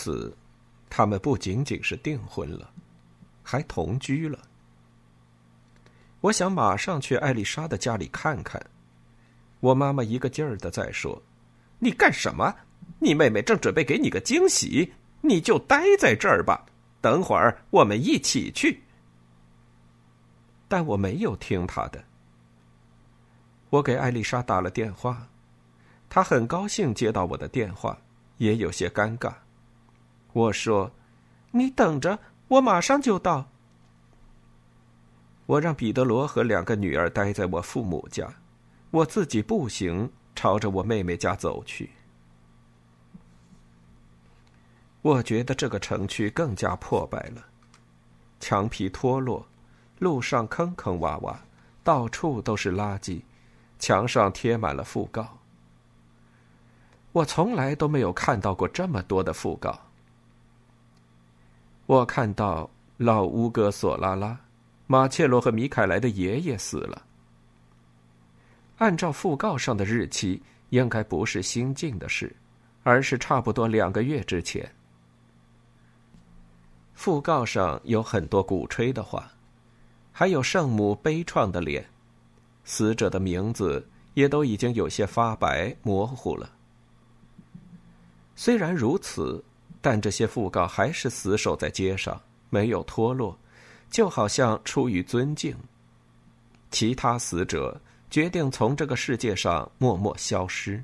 此，他们不仅仅是订婚了，还同居了。我想马上去艾丽莎的家里看看。我妈妈一个劲儿的在说：“你干什么？你妹妹正准备给你个惊喜，你就待在这儿吧。等会儿我们一起去。”但我没有听她的。我给艾丽莎打了电话。她很高兴接到我的电话，也有些尴尬。我说：“你等着，我马上就到。”我让彼得罗和两个女儿待在我父母家，我自己步行朝着我妹妹家走去。我觉得这个城区更加破败了，墙皮脱落，路上坑坑洼洼，到处都是垃圾，墙上贴满了讣告。我从来都没有看到过这么多的讣告。我看到老乌哥索拉拉、马切罗和米凯莱的爷爷死了。按照讣告上的日期，应该不是新近的事，而是差不多两个月之前。讣告上有很多鼓吹的话，还有圣母悲怆的脸，死者的名字也都已经有些发白模糊了。虽然如此，但这些讣告还是死守在街上，没有脱落，就好像出于尊敬。其他死者决定从这个世界上默默消失。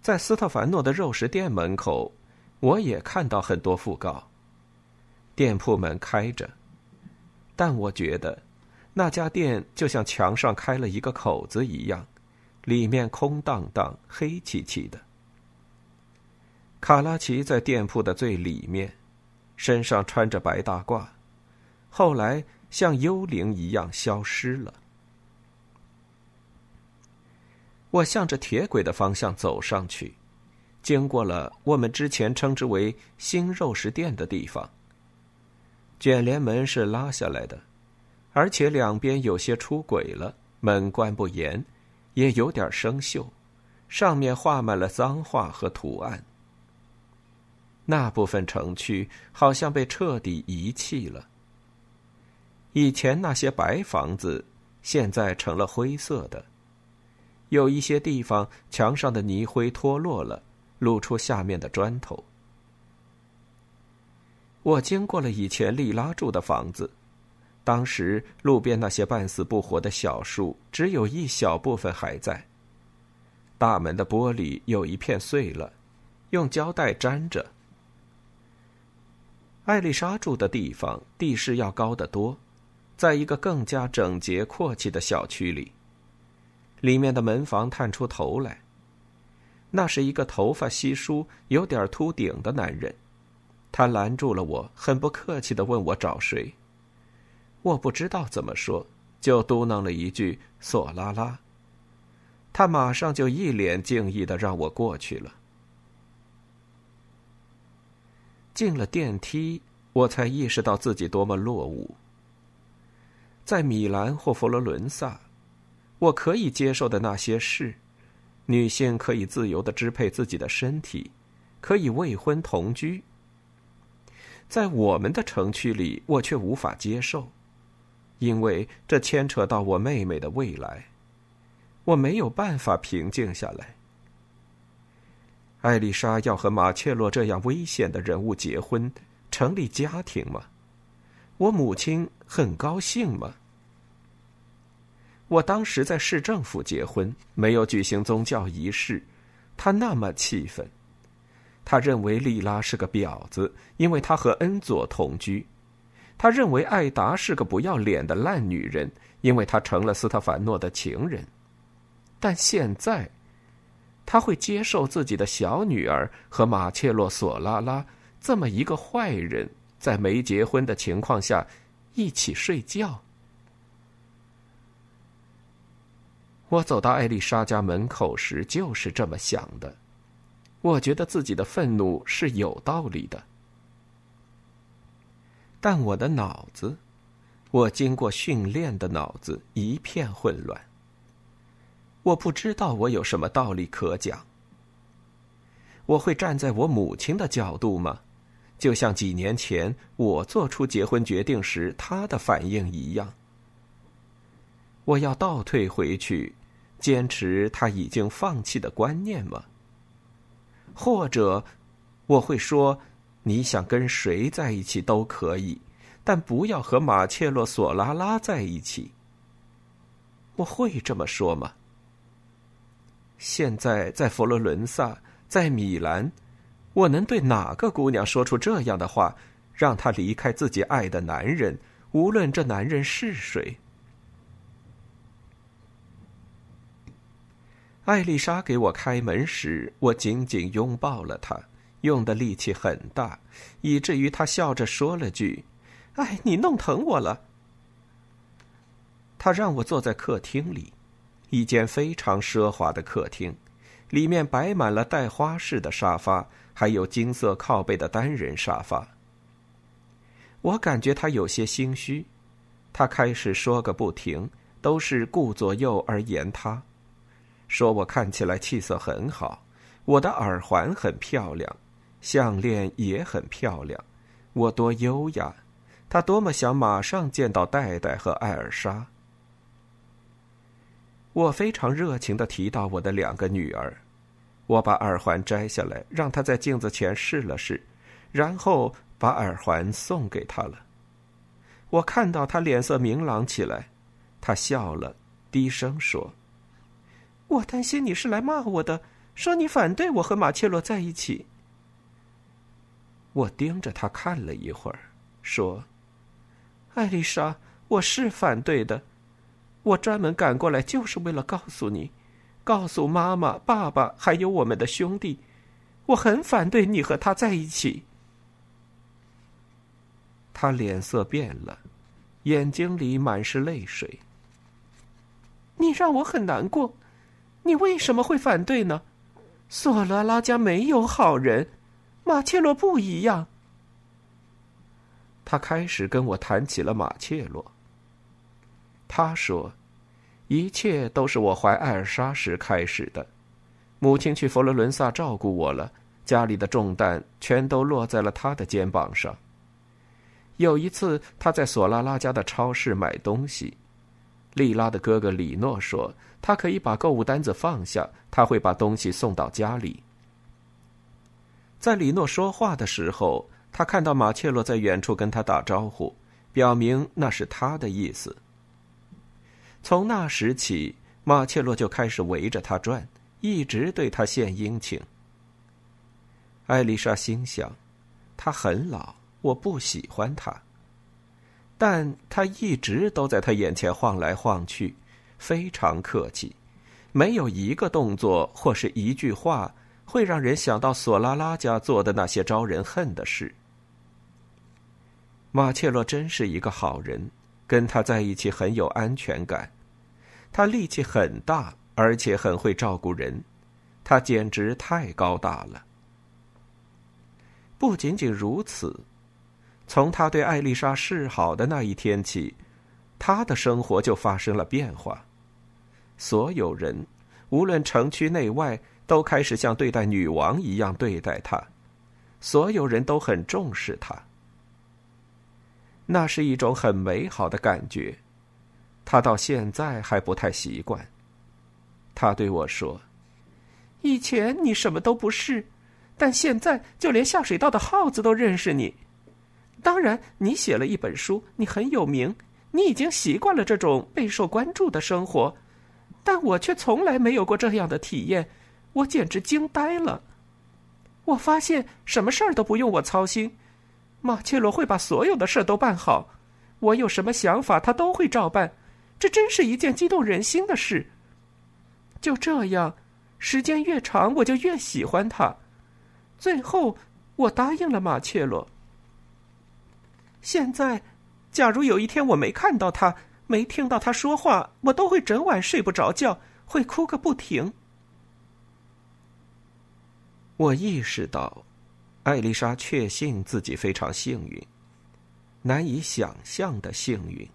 在斯特凡诺的肉食店门口，我也看到很多讣告。店铺门开着，但我觉得那家店就像墙上开了一个口子一样。里面空荡荡、黑漆漆的。卡拉奇在店铺的最里面，身上穿着白大褂，后来像幽灵一样消失了。我向着铁轨的方向走上去，经过了我们之前称之为“新肉食店”的地方。卷帘门是拉下来的，而且两边有些出轨了，门关不严。也有点生锈，上面画满了脏话和图案。那部分城区好像被彻底遗弃了。以前那些白房子，现在成了灰色的，有一些地方墙上的泥灰脱落了，露出下面的砖头。我经过了以前利拉住的房子。当时路边那些半死不活的小树，只有一小部分还在。大门的玻璃有一片碎了，用胶带粘着。艾丽莎住的地方地势要高得多，在一个更加整洁阔气的小区里。里面的门房探出头来，那是一个头发稀疏、有点秃顶的男人。他拦住了我，很不客气的问我找谁。我不知道怎么说，就嘟囔了一句“索拉拉”。他马上就一脸敬意的让我过去了。进了电梯，我才意识到自己多么落伍。在米兰或佛罗伦萨，我可以接受的那些事：女性可以自由的支配自己的身体，可以未婚同居。在我们的城区里，我却无法接受。因为这牵扯到我妹妹的未来，我没有办法平静下来。艾丽莎要和马切洛这样危险的人物结婚，成立家庭吗？我母亲很高兴吗？我当时在市政府结婚，没有举行宗教仪式，他那么气愤。他认为莉拉是个婊子，因为她和恩佐同居；他认为艾达是个不要脸的烂女人，因为她成了斯特凡诺的情人。但现在，他会接受自己的小女儿和马切洛·索拉拉这么一个坏人，在没结婚的情况下一起睡觉。我走到艾丽莎家门口时，就是这么想的。我觉得自己的愤怒是有道理的，但我的脑子，我经过训练的脑子一片混乱。我不知道我有什么道理可讲。我会站在我母亲的角度吗？就像几年前我做出结婚决定时她的反应一样。我要倒退回去，坚持他已经放弃的观念吗？或者，我会说，你想跟谁在一起都可以，但不要和马切洛·索拉拉在一起。我会这么说吗？现在在佛罗伦萨，在米兰，我能对哪个姑娘说出这样的话，让她离开自己爱的男人，无论这男人是谁？艾丽莎给我开门时，我紧紧拥抱了她，用的力气很大，以至于她笑着说了句：“哎，你弄疼我了。”她让我坐在客厅里，一间非常奢华的客厅，里面摆满了带花式的沙发，还有金色靠背的单人沙发。我感觉他有些心虚，他开始说个不停，都是顾左右而言他。说我看起来气色很好，我的耳环很漂亮，项链也很漂亮，我多优雅，他多么想马上见到戴戴和艾尔莎。我非常热情的提到我的两个女儿，我把耳环摘下来，让她在镜子前试了试，然后把耳环送给她了。我看到她脸色明朗起来，她笑了，低声说。我担心你是来骂我的，说你反对我和马切洛在一起。我盯着他看了一会儿，说：“艾丽莎，我是反对的，我专门赶过来就是为了告诉你，告诉妈妈、爸爸还有我们的兄弟，我很反对你和他在一起。”他脸色变了，眼睛里满是泪水。你让我很难过。你为什么会反对呢？索拉拉家没有好人，马切洛不一样。他开始跟我谈起了马切洛。他说，一切都是我怀艾尔莎时开始的。母亲去佛罗伦萨照顾我了，家里的重担全都落在了他的肩膀上。有一次，他在索拉拉家的超市买东西。莉拉的哥哥李诺说：“他可以把购物单子放下，他会把东西送到家里。”在李诺说话的时候，他看到马切洛在远处跟他打招呼，表明那是他的意思。从那时起，马切洛就开始围着他转，一直对他献殷勤。艾丽莎心想：“他很老，我不喜欢他。”但他一直都在他眼前晃来晃去，非常客气，没有一个动作或是一句话会让人想到索拉拉家做的那些招人恨的事。马切洛真是一个好人，跟他在一起很有安全感。他力气很大，而且很会照顾人，他简直太高大了。不仅仅如此。从他对艾丽莎示好的那一天起，他的生活就发生了变化。所有人，无论城区内外，都开始像对待女王一样对待他。所有人都很重视他。那是一种很美好的感觉。他到现在还不太习惯。他对我说：“以前你什么都不是，但现在就连下水道的耗子都认识你。”当然，你写了一本书，你很有名，你已经习惯了这种备受关注的生活，但我却从来没有过这样的体验，我简直惊呆了。我发现什么事儿都不用我操心，马切罗会把所有的事都办好，我有什么想法他都会照办，这真是一件激动人心的事。就这样，时间越长，我就越喜欢他。最后，我答应了马切罗。现在，假如有一天我没看到他，没听到他说话，我都会整晚睡不着觉，会哭个不停。我意识到，艾丽莎确信自己非常幸运，难以想象的幸运。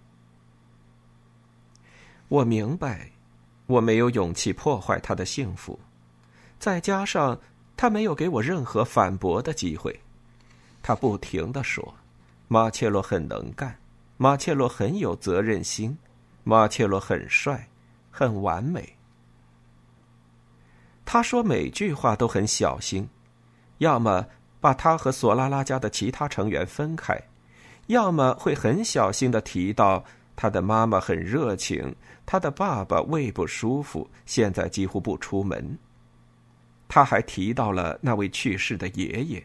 我明白，我没有勇气破坏她的幸福，再加上她没有给我任何反驳的机会。她不停的说。马切洛很能干，马切洛很有责任心，马切洛很帅，很完美。他说每句话都很小心，要么把他和索拉拉家的其他成员分开，要么会很小心的提到他的妈妈很热情，他的爸爸胃不舒服，现在几乎不出门。他还提到了那位去世的爷爷，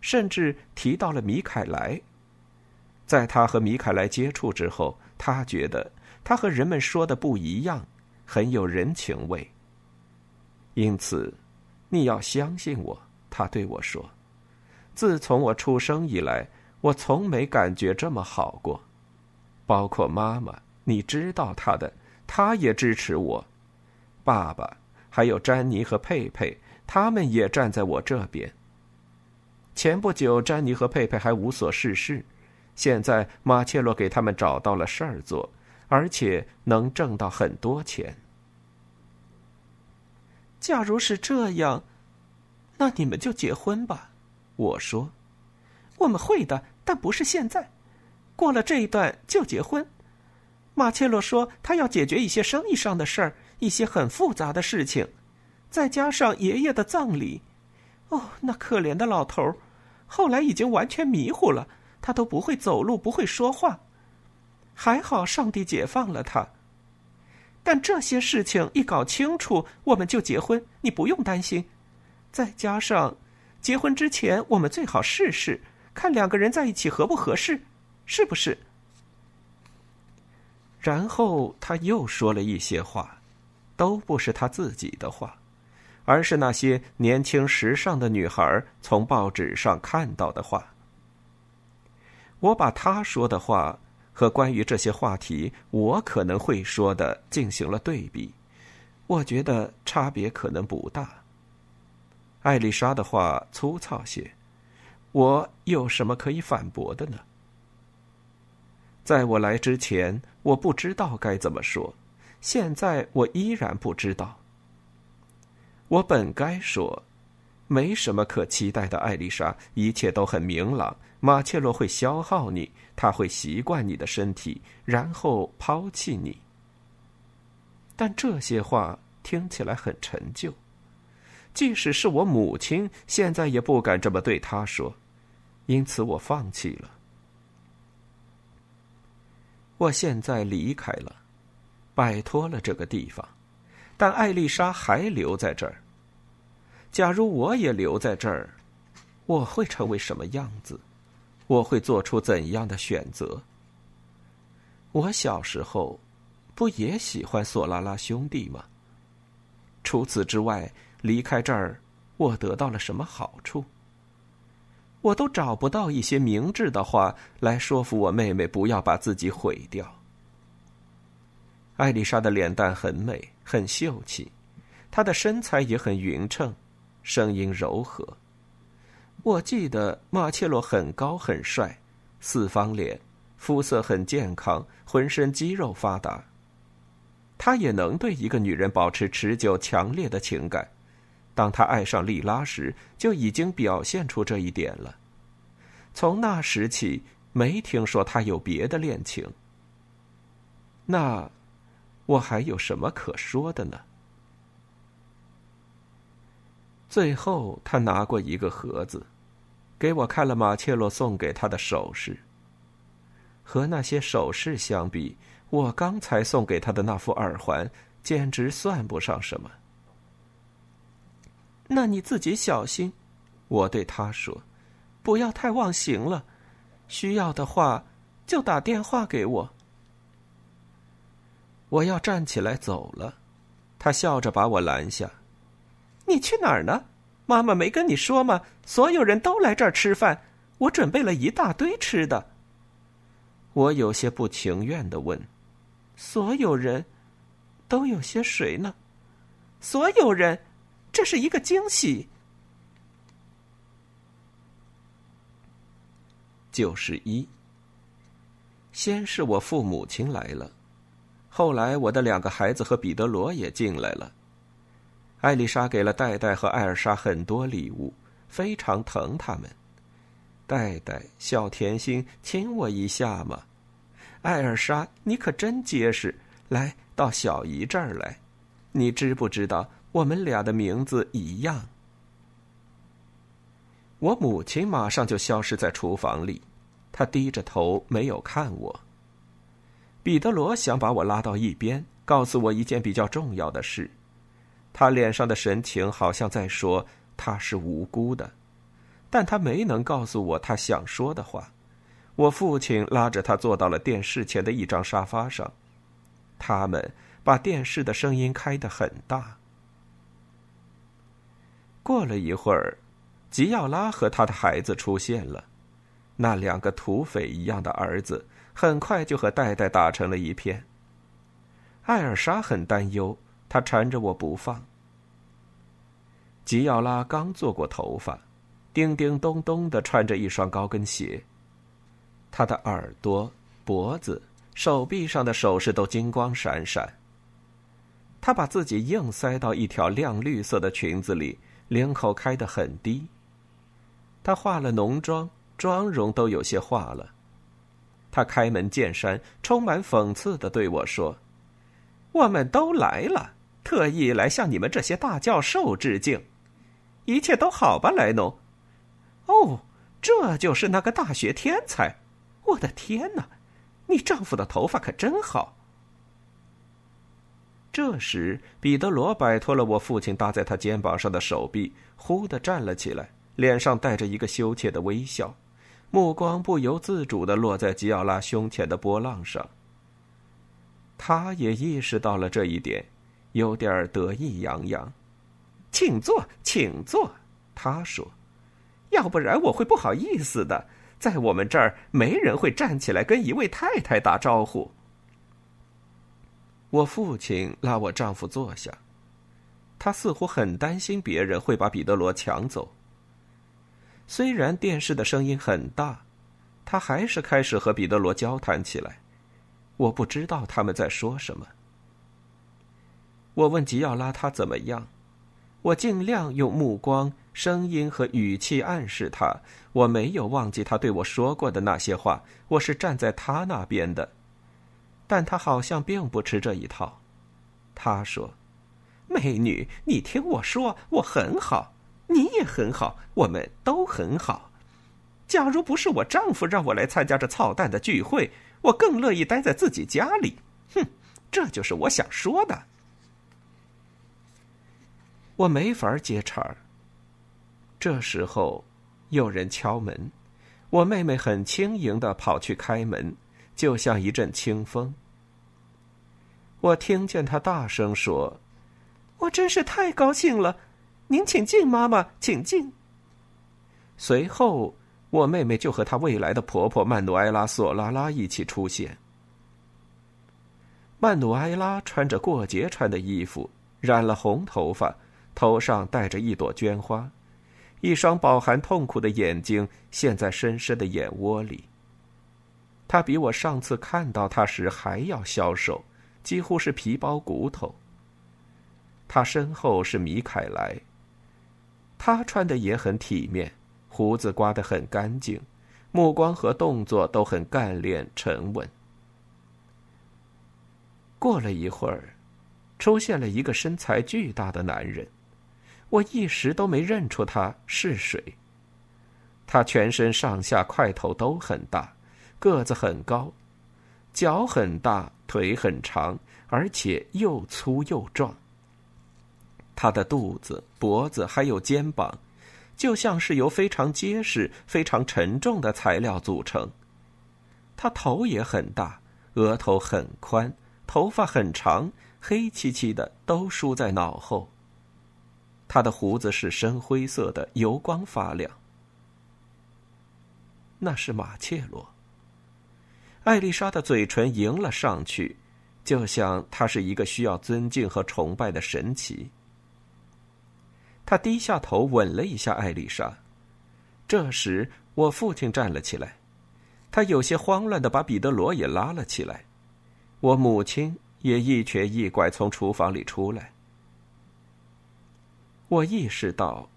甚至提到了米凯莱。在他和米凯莱接触之后，他觉得他和人们说的不一样，很有人情味。因此，你要相信我，他对我说：“自从我出生以来，我从没感觉这么好过。包括妈妈，你知道她的，她也支持我。爸爸，还有詹妮和佩佩，他们也站在我这边。前不久，詹妮和佩佩还无所事事。”现在马切洛给他们找到了事儿做，而且能挣到很多钱。假如是这样，那你们就结婚吧。我说，我们会的，但不是现在。过了这一段就结婚。马切洛说他要解决一些生意上的事儿，一些很复杂的事情，再加上爷爷的葬礼。哦，那可怜的老头儿，后来已经完全迷糊了。他都不会走路，不会说话，还好上帝解放了他。但这些事情一搞清楚，我们就结婚，你不用担心。再加上，结婚之前我们最好试试，看两个人在一起合不合适，是不是？然后他又说了一些话，都不是他自己的话，而是那些年轻时尚的女孩从报纸上看到的话。我把他说的话和关于这些话题我可能会说的进行了对比，我觉得差别可能不大。艾丽莎的话粗糙些，我有什么可以反驳的呢？在我来之前，我不知道该怎么说，现在我依然不知道。我本该说。没什么可期待的，艾丽莎，一切都很明朗。马切洛会消耗你，他会习惯你的身体，然后抛弃你。但这些话听起来很陈旧，即使是我母亲，现在也不敢这么对他说，因此我放弃了。我现在离开了，摆脱了这个地方，但艾丽莎还留在这儿。假如我也留在这儿，我会成为什么样子？我会做出怎样的选择？我小时候不也喜欢索拉拉兄弟吗？除此之外，离开这儿，我得到了什么好处？我都找不到一些明智的话来说服我妹妹不要把自己毁掉。艾丽莎的脸蛋很美，很秀气，她的身材也很匀称。声音柔和。我记得马切洛很高很帅，四方脸，肤色很健康，浑身肌肉发达。他也能对一个女人保持持久强烈的情感。当他爱上莉拉时，就已经表现出这一点了。从那时起，没听说他有别的恋情。那，我还有什么可说的呢？最后，他拿过一个盒子，给我看了马切洛送给他的首饰。和那些首饰相比，我刚才送给他的那副耳环简直算不上什么。那你自己小心，我对他说，不要太忘形了。需要的话，就打电话给我。我要站起来走了，他笑着把我拦下。你去哪儿呢？妈妈没跟你说吗？所有人都来这儿吃饭，我准备了一大堆吃的。我有些不情愿的问：“所有人，都有些谁呢？”所有人，这是一个惊喜。九十一。先是我父母亲来了，后来我的两个孩子和彼得罗也进来了。艾丽莎给了戴戴和艾尔莎很多礼物，非常疼他们。戴戴，小甜心，亲我一下嘛！艾尔莎，你可真结实，来到小姨这儿来。你知不知道我们俩的名字一样？我母亲马上就消失在厨房里，她低着头没有看我。彼得罗想把我拉到一边，告诉我一件比较重要的事。他脸上的神情好像在说他是无辜的，但他没能告诉我他想说的话。我父亲拉着他坐到了电视前的一张沙发上，他们把电视的声音开得很大。过了一会儿。吉奥拉和他的孩子出现了，那两个土匪一样的儿子很快就和戴戴打成了一片。艾尔莎很担忧，她缠着我不放。吉奥拉刚做过头发，叮叮咚咚的穿着一双高跟鞋，他的耳朵、脖子、手臂上的首饰都金光闪闪。他把自己硬塞到一条亮绿色的裙子里，领口开得很低。他化了浓妆，妆容都有些化了。他开门见山、充满讽刺的对我说：“我们都来了，特意来向你们这些大教授致敬。一切都好吧，莱农？哦，这就是那个大学天才！我的天哪，你丈夫的头发可真好。”这时，彼得罗摆脱了我父亲搭在他肩膀上的手臂，忽地站了起来。脸上带着一个羞怯的微笑，目光不由自主的落在吉奥拉胸前的波浪上。他也意识到了这一点，有点得意洋洋。“请坐，请坐。”他说，“要不然我会不好意思的。在我们这儿，没人会站起来跟一位太太打招呼。”我父亲拉我丈夫坐下，他似乎很担心别人会把彼得罗抢走。虽然电视的声音很大，他还是开始和彼得罗交谈起来。我不知道他们在说什么。我问吉奥拉他怎么样，我尽量用目光、声音和语气暗示他，我没有忘记他对我说过的那些话，我是站在他那边的。但他好像并不吃这一套。他说：“美女，你听我说，我很好。”你也很好，我们都很好。假如不是我丈夫让我来参加这操蛋的聚会，我更乐意待在自己家里。哼，这就是我想说的。我没法接茬儿。这时候，有人敲门，我妹妹很轻盈的跑去开门，就像一阵清风。我听见她大声说：“我真是太高兴了。”您请进，妈妈，请进。随后，我妹妹就和她未来的婆婆曼努埃拉·索拉拉一起出现。曼努埃拉穿着过节穿的衣服，染了红头发，头上戴着一朵绢花，一双饱含痛苦的眼睛陷在深深的眼窝里。他比我上次看到他时还要消瘦，几乎是皮包骨头。他身后是米凯莱。他穿的也很体面，胡子刮得很干净，目光和动作都很干练沉稳。过了一会儿，出现了一个身材巨大的男人，我一时都没认出他是谁。他全身上下块头都很大，个子很高，脚很大，腿很长，而且又粗又壮。他的肚子、脖子还有肩膀，就像是由非常结实、非常沉重的材料组成。他头也很大，额头很宽，头发很长，黑漆漆的，都梳在脑后。他的胡子是深灰色的，油光发亮。那是马切罗。艾丽莎的嘴唇迎了上去，就像她是一个需要尊敬和崇拜的神奇。他低下头吻了一下艾丽莎。这时，我父亲站了起来，他有些慌乱的把彼得罗也拉了起来。我母亲也一瘸一拐从厨房里出来。我意识到，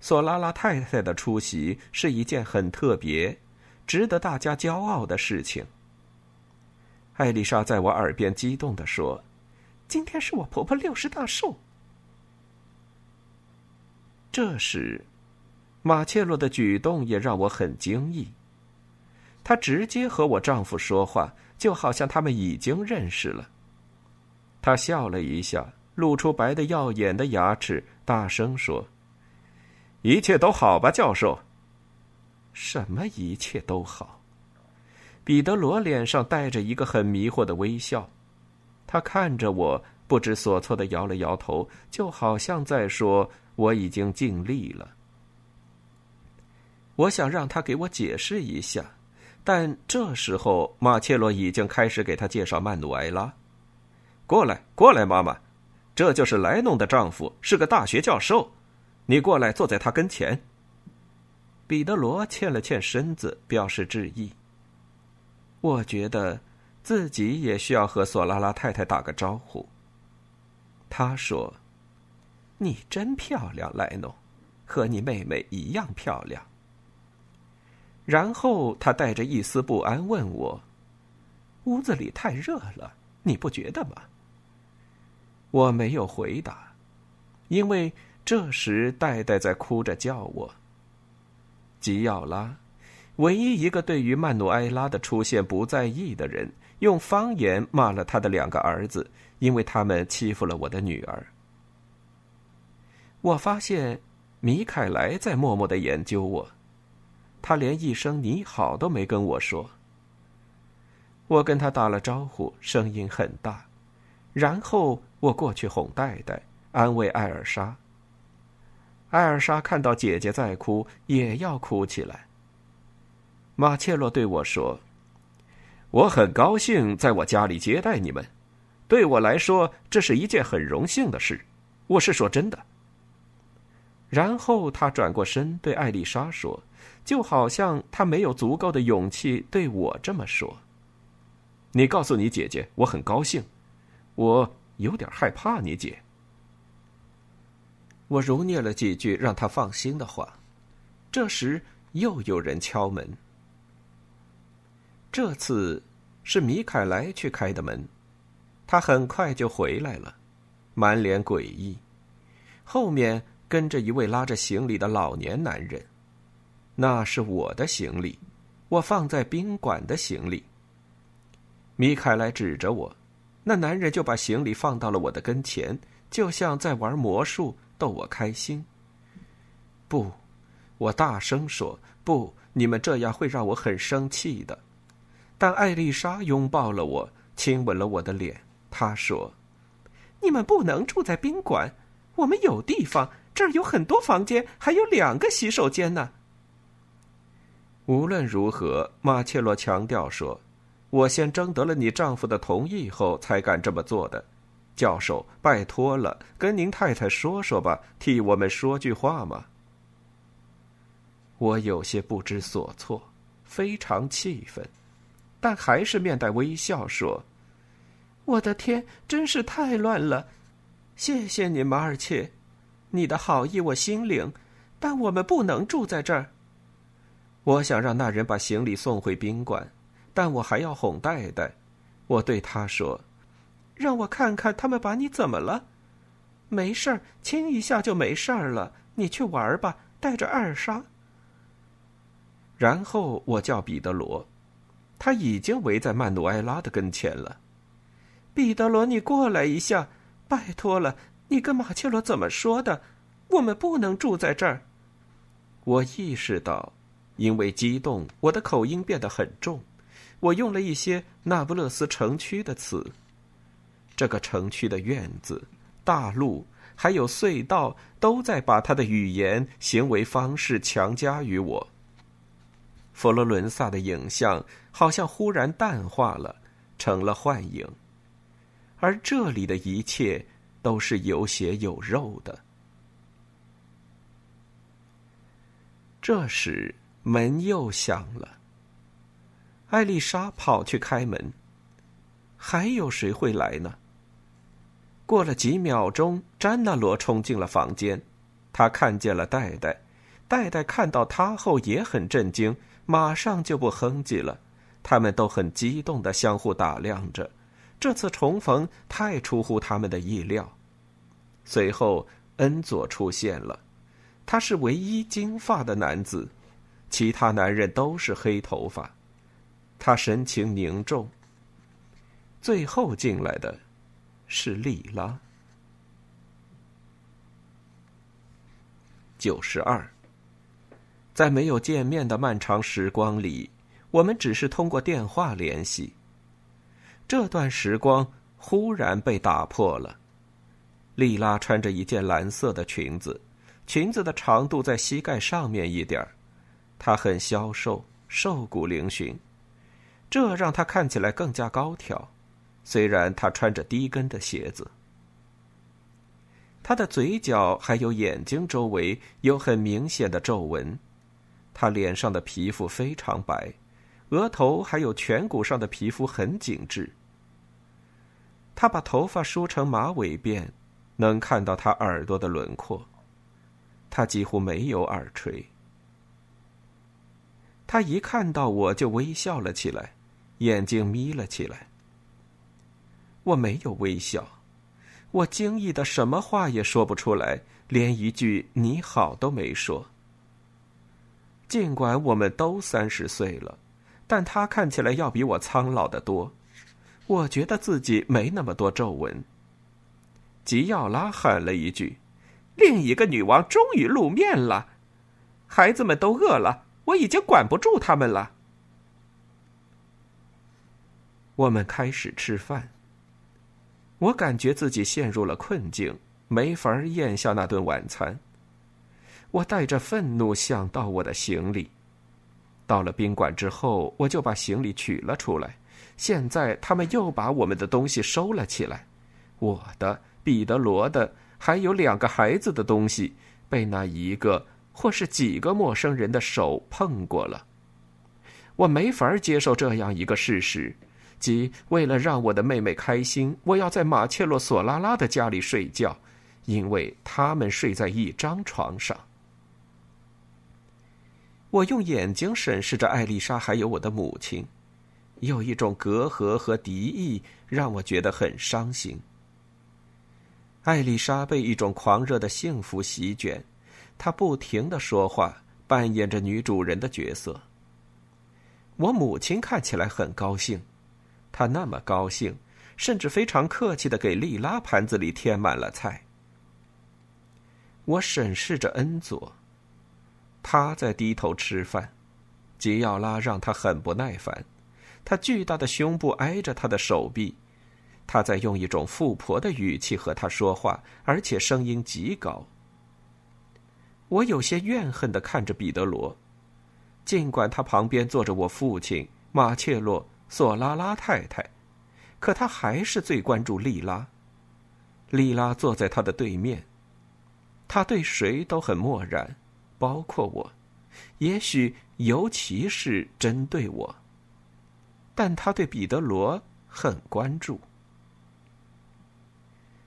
索拉拉太太的出席是一件很特别、值得大家骄傲的事情。艾丽莎在我耳边激动的说：“今天是我婆婆六十大寿。”这时，马切洛的举动也让我很惊异。他直接和我丈夫说话，就好像他们已经认识了。他笑了一下，露出白的耀眼的牙齿，大声说：“一切都好吧，教授？”“什么一切都好？”彼得罗脸上带着一个很迷惑的微笑，他看着我，不知所措的摇了摇头，就好像在说。我已经尽力了。我想让他给我解释一下，但这时候马切罗已经开始给他介绍曼努埃拉。过来，过来，妈妈，这就是莱农的丈夫，是个大学教授。你过来，坐在他跟前。彼得罗欠了欠身子，表示致意。我觉得自己也需要和索拉拉太太打个招呼。他说。你真漂亮，莱诺，和你妹妹一样漂亮。然后他带着一丝不安问我：“屋子里太热了，你不觉得吗？”我没有回答，因为这时戴戴在哭着叫我。吉奥拉，唯一一个对于曼努埃拉的出现不在意的人，用方言骂了他的两个儿子，因为他们欺负了我的女儿。我发现，米凯莱在默默的研究我，他连一声你好都没跟我说。我跟他打了招呼，声音很大，然后我过去哄戴戴，安慰艾尔莎。艾尔莎看到姐姐在哭，也要哭起来。马切洛对我说：“我很高兴在我家里接待你们，对我来说这是一件很荣幸的事，我是说真的。”然后他转过身对艾丽莎说：“就好像他没有足够的勇气对我这么说。”你告诉你姐姐，我很高兴，我有点害怕你姐。我揉捏了几句让他放心的话。这时又有人敲门。这次是米凯莱去开的门，他很快就回来了，满脸诡异，后面。跟着一位拉着行李的老年男人，那是我的行李，我放在宾馆的行李。米凯莱指着我，那男人就把行李放到了我的跟前，就像在玩魔术逗我开心。不，我大声说不，你们这样会让我很生气的。但艾丽莎拥抱了我，亲吻了我的脸。她说：“你们不能住在宾馆，我们有地方。”这儿有很多房间，还有两个洗手间呢。无论如何，马切洛强调说：“我先征得了你丈夫的同意后才敢这么做的。”教授，拜托了，跟您太太说说吧，替我们说句话嘛。我有些不知所措，非常气愤，但还是面带微笑说：“我的天，真是太乱了！谢谢你，马尔切。”你的好意我心领，但我们不能住在这儿。我想让那人把行李送回宾馆，但我还要哄戴戴。我对他说：“让我看看他们把你怎么了。”没事儿，亲一下就没事儿了。你去玩吧，带着艾尔莎。然后我叫彼得罗，他已经围在曼努埃拉的跟前了。彼得罗，你过来一下，拜托了。你跟马切罗怎么说的？我们不能住在这儿。我意识到，因为激动，我的口音变得很重。我用了一些那不勒斯城区的词。这个城区的院子、大路还有隧道，都在把他的语言、行为方式强加于我。佛罗伦萨的影像好像忽然淡化了，成了幻影，而这里的一切都是有血有肉的。这时门又响了。艾丽莎跑去开门。还有谁会来呢？过了几秒钟，詹纳罗冲进了房间，他看见了戴戴，戴戴看到他后也很震惊，马上就不哼唧了。他们都很激动的相互打量着，这次重逢太出乎他们的意料。随后，恩佐出现了。他是唯一金发的男子，其他男人都是黑头发。他神情凝重。最后进来的，是莉拉。九十二。在没有见面的漫长时光里，我们只是通过电话联系。这段时光忽然被打破了。莉拉穿着一件蓝色的裙子。裙子的长度在膝盖上面一点儿，她很消瘦，瘦骨嶙峋，这让她看起来更加高挑。虽然他穿着低跟的鞋子，他的嘴角还有眼睛周围有很明显的皱纹。他脸上的皮肤非常白，额头还有颧骨上的皮肤很紧致。他把头发梳成马尾辫，能看到他耳朵的轮廓。他几乎没有耳垂。他一看到我就微笑了起来，眼睛眯了起来。我没有微笑，我惊异的什么话也说不出来，连一句“你好”都没说。尽管我们都三十岁了，但他看起来要比我苍老的多。我觉得自己没那么多皱纹。吉奥拉喊了一句。另一个女王终于露面了，孩子们都饿了，我已经管不住他们了。我们开始吃饭。我感觉自己陷入了困境，没法咽下那顿晚餐。我带着愤怒想到我的行李。到了宾馆之后，我就把行李取了出来。现在他们又把我们的东西收了起来，我的、彼得罗的。还有两个孩子的东西被那一个或是几个陌生人的手碰过了。我没法接受这样一个事实，即为了让我的妹妹开心，我要在马切洛索拉拉的家里睡觉，因为他们睡在一张床上。我用眼睛审视着艾丽莎，还有我的母亲，有一种隔阂和敌意，让我觉得很伤心。艾丽莎被一种狂热的幸福席卷，她不停的说话，扮演着女主人的角色。我母亲看起来很高兴，他那么高兴，甚至非常客气的给利拉盘子里添满了菜。我审视着恩佐，他在低头吃饭，吉奥拉让他很不耐烦，他巨大的胸部挨着他的手臂。他在用一种富婆的语气和他说话，而且声音极高。我有些怨恨的看着彼得罗，尽管他旁边坐着我父亲马切洛·索拉拉太太，可他还是最关注莉拉。莉拉坐在他的对面，他对谁都很漠然，包括我，也许尤其是针对我。但他对彼得罗很关注。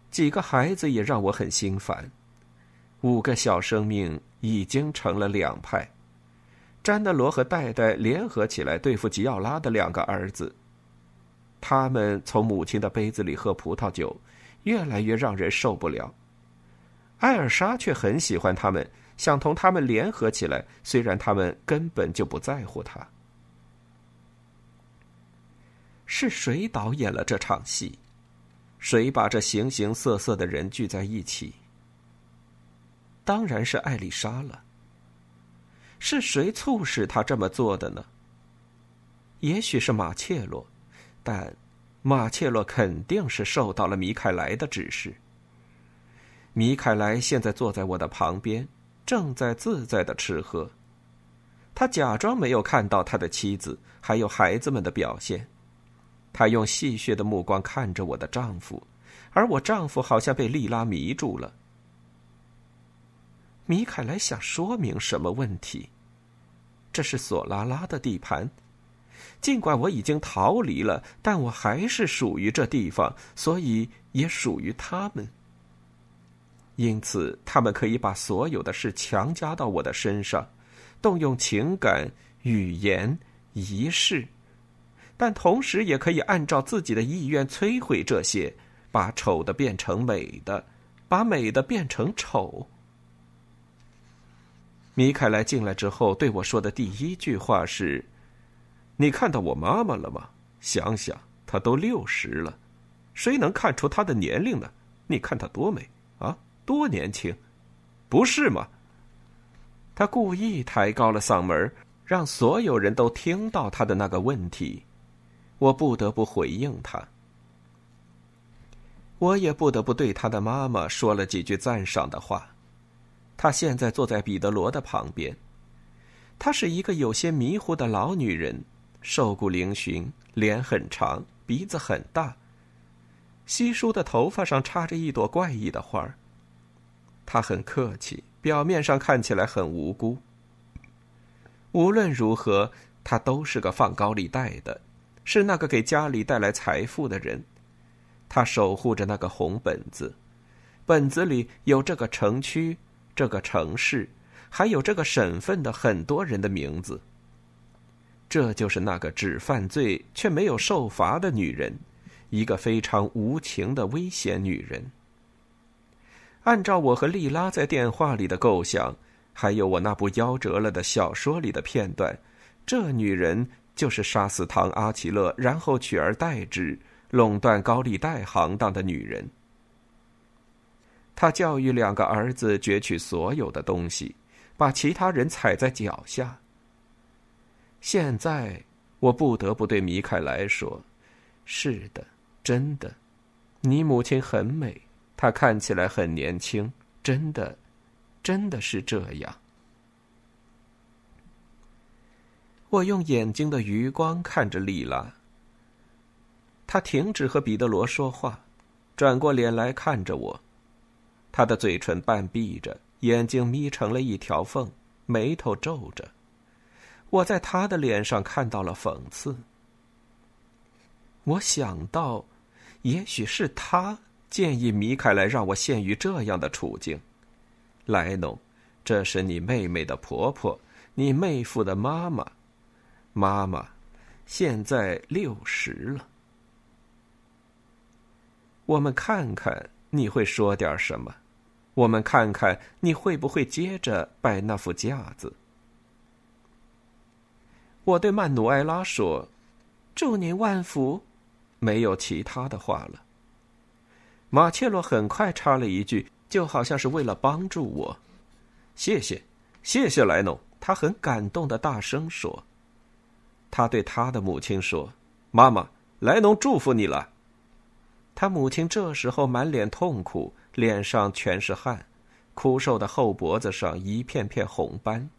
几个孩子也让我很心烦，五个小生命已经成了两派，詹德罗和戴戴联合起来对付吉奥拉的两个儿子。他们从母亲的杯子里喝葡萄酒，越来越让人受不了。艾尔莎却很喜欢他们，想同他们联合起来，虽然他们根本就不在乎他。是谁导演了这场戏？谁把这形形色色的人聚在一起？当然是艾丽莎了。是谁促使他这么做的呢？也许是马切洛，但马切洛肯定是受到了米凯莱的指示。米凯莱现在坐在我的旁边，正在自在的吃喝。他假装没有看到他的妻子还有孩子们的表现。他用戏谑的目光看着我的丈夫，而我丈夫好像被莉拉迷住了。米凯莱想说明什么问题？这是索拉拉的地盘，尽管我已经逃离了，但我还是属于这地方，所以也属于他们。因此，他们可以把所有的事强加到我的身上，动用情感、语言、仪式。但同时也可以按照自己的意愿摧毁这些，把丑的变成美的，把美的变成丑。米凯莱进来之后对我说的第一句话是：“你看到我妈妈了吗？想想，她都六十了，谁能看出她的年龄呢？你看她多美啊，多年轻，不是吗？”他故意抬高了嗓门，让所有人都听到他的那个问题。我不得不回应他，我也不得不对他的妈妈说了几句赞赏的话。她现在坐在彼得罗的旁边，她是一个有些迷糊的老女人，瘦骨嶙峋，脸很长，鼻子很大，稀疏的头发上插着一朵怪异的花儿。她很客气，表面上看起来很无辜。无论如何，她都是个放高利贷的。是那个给家里带来财富的人，他守护着那个红本子，本子里有这个城区、这个城市，还有这个省份的很多人的名字。这就是那个只犯罪却没有受罚的女人，一个非常无情的危险女人。按照我和莉拉在电话里的构想，还有我那部夭折了的小说里的片段，这女人。就是杀死唐阿奇勒，然后取而代之，垄断高利贷行当的女人。他教育两个儿子攫取所有的东西，把其他人踩在脚下。现在我不得不对米凯莱说：“是的，真的，你母亲很美，她看起来很年轻，真的，真的是这样。”我用眼睛的余光看着莉拉。他停止和彼得罗说话，转过脸来看着我。他的嘴唇半闭着，眼睛眯成了一条缝，眉头皱着。我在他的脸上看到了讽刺。我想到，也许是他建议米凯莱让我陷于这样的处境。莱农，这是你妹妹的婆婆，你妹夫的妈妈。妈妈，现在六十了。我们看看你会说点什么，我们看看你会不会接着摆那副架子。我对曼努埃拉说：“祝您万福。”没有其他的话了。马切洛很快插了一句，就好像是为了帮助我：“谢谢，谢谢莱农。”他很感动的大声说。他对他的母亲说：“妈妈，莱农祝福你了。”他母亲这时候满脸痛苦，脸上全是汗，枯瘦的后脖子上一片片红斑。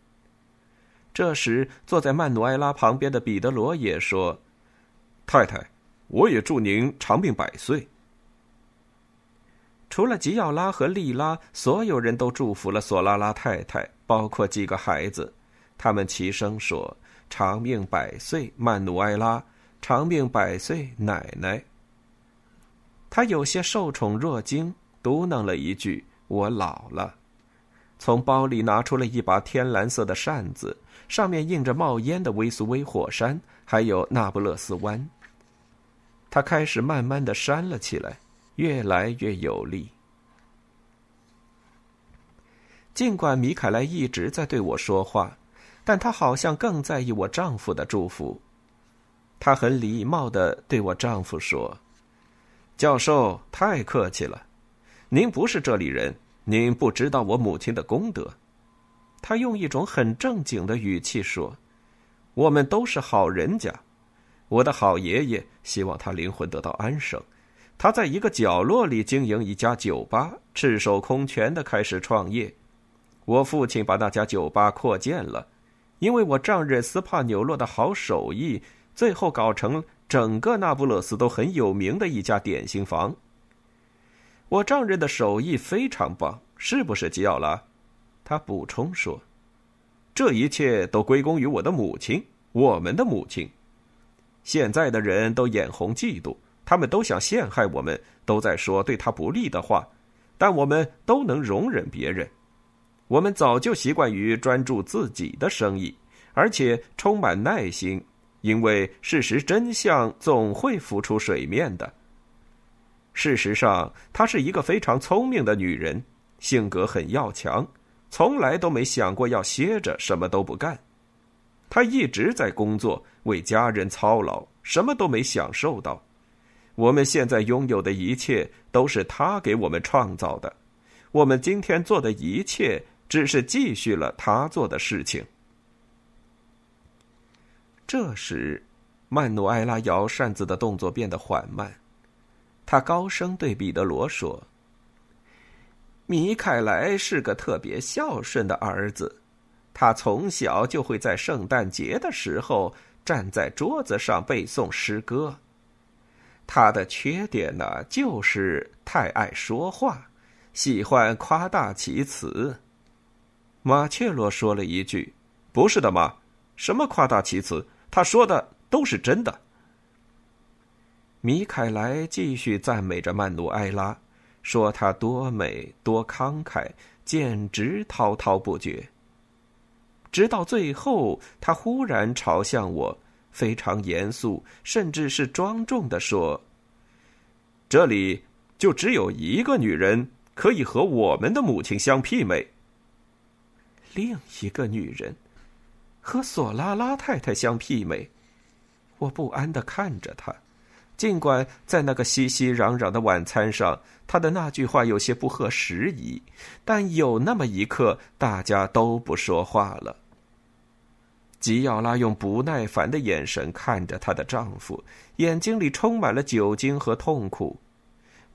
这时，坐在曼努埃拉旁边的彼得罗也说：“太太，我也祝您长命百岁。”除了吉奥拉和莉拉，所有人都祝福了索拉拉太太，包括几个孩子。他们齐声说。长命百岁，曼努埃拉！长命百岁，奶奶。他有些受宠若惊，嘟囔了一句：“我老了。”从包里拿出了一把天蓝色的扇子，上面印着冒烟的威苏威火山，还有那不勒斯湾。他开始慢慢的扇了起来，越来越有力。尽管米凯莱一直在对我说话。但他好像更在意我丈夫的祝福。她很礼貌的对我丈夫说：“教授，太客气了，您不是这里人，您不知道我母亲的功德。”他用一种很正经的语气说：“我们都是好人家。我的好爷爷希望他灵魂得到安生，他在一个角落里经营一家酒吧，赤手空拳的开始创业。我父亲把那家酒吧扩建了。”因为我丈人斯帕纽洛的好手艺，最后搞成整个那不勒斯都很有名的一家点心房。我丈人的手艺非常棒，是不是吉奥拉？他补充说：“这一切都归功于我的母亲，我们的母亲。现在的人都眼红嫉妒，他们都想陷害我们，都在说对他不利的话，但我们都能容忍别人。”我们早就习惯于专注自己的生意，而且充满耐心，因为事实真相总会浮出水面的。事实上，她是一个非常聪明的女人，性格很要强，从来都没想过要歇着什么都不干。她一直在工作，为家人操劳，什么都没享受到。我们现在拥有的一切都是她给我们创造的，我们今天做的一切。只是继续了他做的事情。这时，曼努埃拉摇扇子的动作变得缓慢。他高声对彼得罗说：“米凯莱是个特别孝顺的儿子，他从小就会在圣诞节的时候站在桌子上背诵诗歌。他的缺点呢，就是太爱说话，喜欢夸大其词。”马切罗说了一句：“不是的，妈，什么夸大其词？他说的都是真的。”米凯莱继续赞美着曼努埃拉，说她多美、多慷慨，简直滔滔不绝。直到最后，他忽然朝向我，非常严肃，甚至是庄重的说：“这里就只有一个女人可以和我们的母亲相媲美。”另一个女人，和索拉拉太太相媲美。我不安的看着她，尽管在那个熙熙攘攘的晚餐上，她的那句话有些不合时宜，但有那么一刻，大家都不说话了。吉奥拉用不耐烦的眼神看着她的丈夫，眼睛里充满了酒精和痛苦。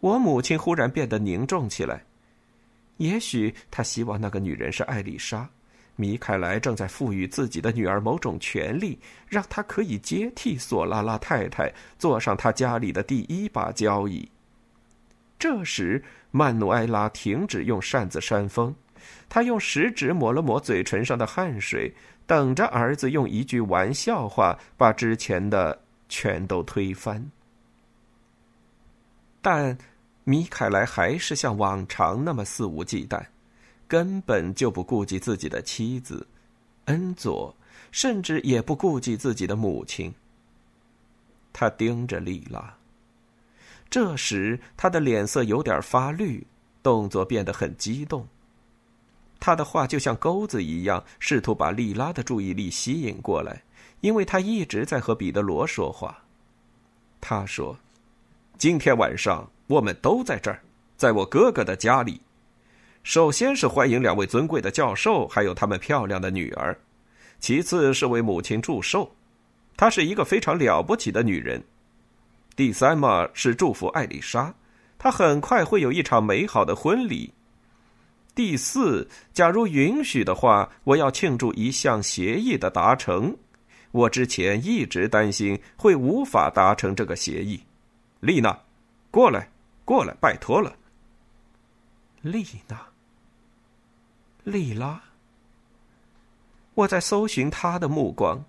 我母亲忽然变得凝重起来。也许她希望那个女人是艾丽莎，米凯莱正在赋予自己的女儿某种权利，让她可以接替索拉拉太太，坐上他家里的第一把交椅。这时，曼努埃拉停止用扇子扇风，他用食指抹了抹嘴唇上的汗水，等着儿子用一句玩笑话把之前的全都推翻。但。米凯莱还是像往常那么肆无忌惮，根本就不顾及自己的妻子恩佐，甚至也不顾及自己的母亲。他盯着莉拉。这时，他的脸色有点发绿，动作变得很激动。他的话就像钩子一样，试图把莉拉的注意力吸引过来，因为他一直在和彼得罗说话。他说：“今天晚上。”我们都在这儿，在我哥哥的家里。首先是欢迎两位尊贵的教授，还有他们漂亮的女儿；其次是为母亲祝寿，她是一个非常了不起的女人；第三嘛是祝福艾丽莎，她很快会有一场美好的婚礼；第四，假如允许的话，我要庆祝一项协议的达成。我之前一直担心会无法达成这个协议，丽娜，过来。过来，拜托了。丽娜，丽拉，我在搜寻他的目光。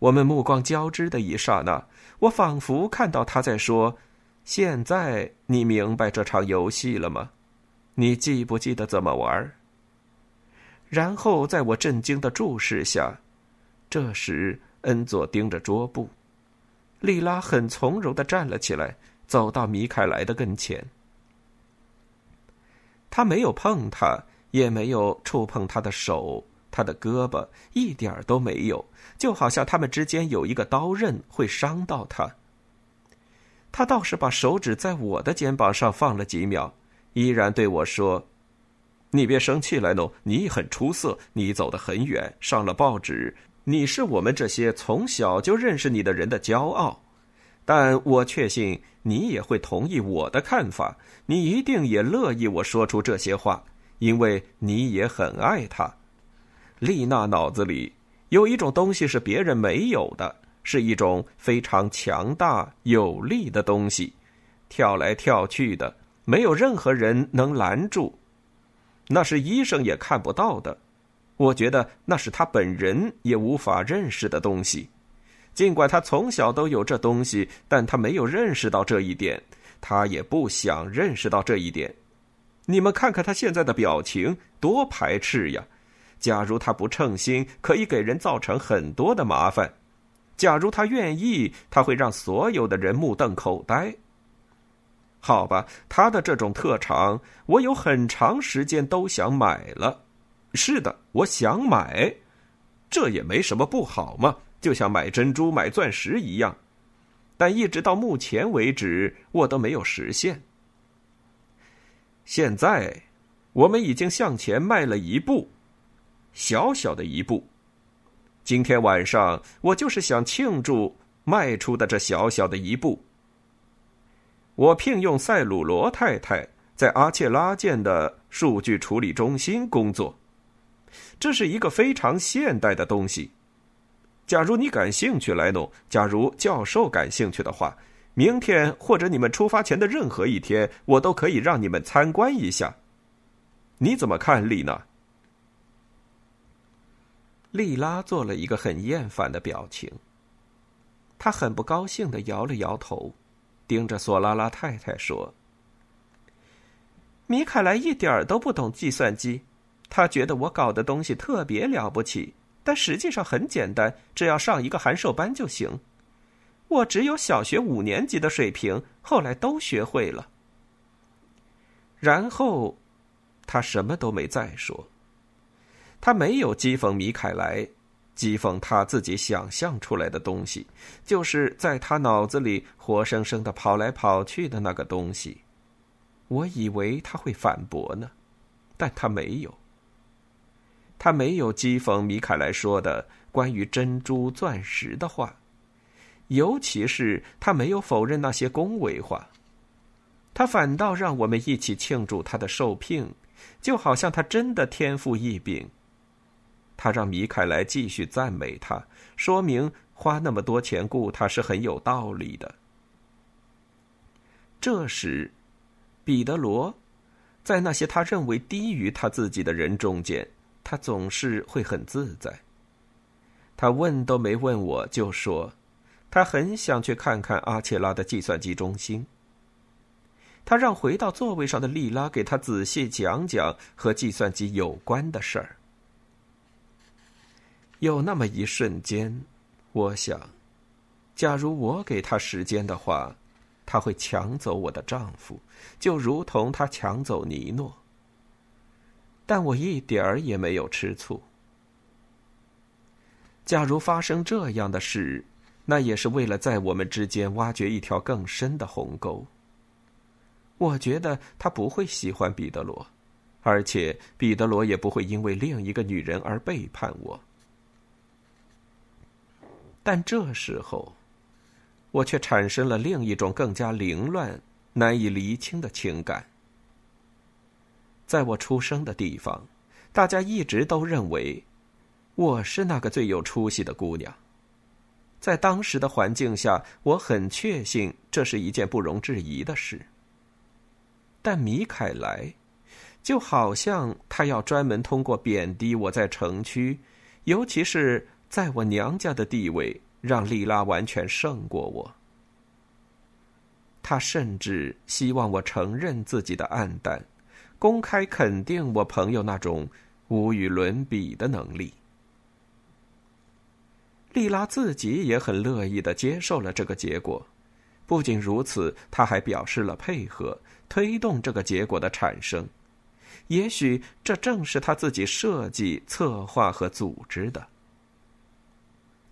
我们目光交织的一刹那，我仿佛看到他在说：“现在你明白这场游戏了吗？你记不记得怎么玩？”然后在我震惊的注视下，这时恩佐盯着桌布，丽拉很从容的站了起来。走到米凯莱的跟前，他没有碰他，也没有触碰他的手，他的胳膊，一点儿都没有，就好像他们之间有一个刀刃会伤到他。他倒是把手指在我的肩膀上放了几秒，依然对我说：“你别生气，莱诺，你很出色，你走得很远，上了报纸，你是我们这些从小就认识你的人的骄傲。但我确信你也会同意我的看法，你一定也乐意我说出这些话，因为你也很爱他。丽娜脑子里有一种东西是别人没有的。”是一种非常强大有力的东西，跳来跳去的，没有任何人能拦住。那是医生也看不到的。我觉得那是他本人也无法认识的东西。尽管他从小都有这东西，但他没有认识到这一点，他也不想认识到这一点。你们看看他现在的表情，多排斥呀！假如他不称心，可以给人造成很多的麻烦。假如他愿意，他会让所有的人目瞪口呆。好吧，他的这种特长，我有很长时间都想买了。是的，我想买，这也没什么不好嘛，就像买珍珠、买钻石一样。但一直到目前为止，我都没有实现。现在，我们已经向前迈了一步，小小的一步。今天晚上，我就是想庆祝迈出的这小小的一步。我聘用塞鲁罗太太在阿切拉建的数据处理中心工作，这是一个非常现代的东西。假如你感兴趣，莱诺，假如教授感兴趣的话，明天或者你们出发前的任何一天，我都可以让你们参观一下。你怎么看，丽娜？莉拉做了一个很厌烦的表情。他很不高兴的摇了摇头，盯着索拉拉太太说：“米凯莱一点都不懂计算机，他觉得我搞的东西特别了不起，但实际上很简单，只要上一个函授班就行。我只有小学五年级的水平，后来都学会了。”然后，他什么都没再说。他没有讥讽米凯莱，讥讽他自己想象出来的东西，就是在他脑子里活生生的跑来跑去的那个东西。我以为他会反驳呢，但他没有。他没有讥讽米凯莱说的关于珍珠、钻石的话，尤其是他没有否认那些恭维话。他反倒让我们一起庆祝他的受聘，就好像他真的天赋异禀。他让米凯莱继续赞美他，说明花那么多钱雇他是很有道理的。这时，彼得罗在那些他认为低于他自己的人中间，他总是会很自在。他问都没问我就说，他很想去看看阿切拉的计算机中心。他让回到座位上的莉拉给他仔细讲讲和计算机有关的事儿。有那么一瞬间，我想，假如我给他时间的话，他会抢走我的丈夫，就如同他抢走尼诺。但我一点儿也没有吃醋。假如发生这样的事，那也是为了在我们之间挖掘一条更深的鸿沟。我觉得他不会喜欢彼得罗，而且彼得罗也不会因为另一个女人而背叛我。但这时候，我却产生了另一种更加凌乱、难以厘清的情感。在我出生的地方，大家一直都认为我是那个最有出息的姑娘。在当时的环境下，我很确信这是一件不容置疑的事。但米凯莱，就好像他要专门通过贬低我在城区，尤其是。在我娘家的地位让莉拉完全胜过我。他甚至希望我承认自己的暗淡，公开肯定我朋友那种无与伦比的能力。莉拉自己也很乐意的接受了这个结果，不仅如此，他还表示了配合，推动这个结果的产生，也许这正是他自己设计、策划和组织的。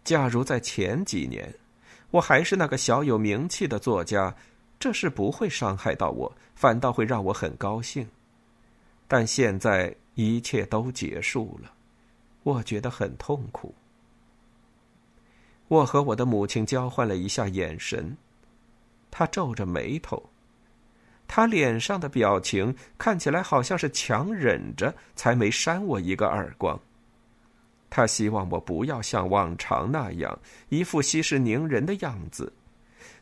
假如在前几年，我还是那个小有名气的作家，这事不会伤害到我，反倒会让我很高兴。但现在一切都结束了，我觉得很痛苦。我和我的母亲交换了一下眼神，她皱着眉头。他脸上的表情看起来好像是强忍着才没扇我一个耳光。他希望我不要像往常那样一副息事宁人的样子，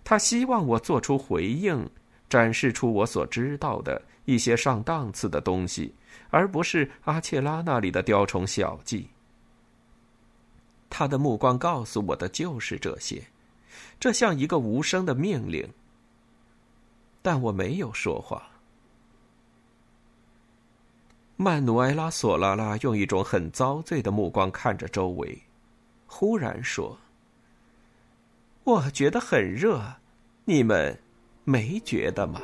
他希望我做出回应，展示出我所知道的一些上档次的东西，而不是阿切拉那里的雕虫小技。他的目光告诉我的就是这些，这像一个无声的命令。但我没有说话。曼努埃拉·索拉拉用一种很遭罪的目光看着周围，忽然说：“我觉得很热，你们没觉得吗？”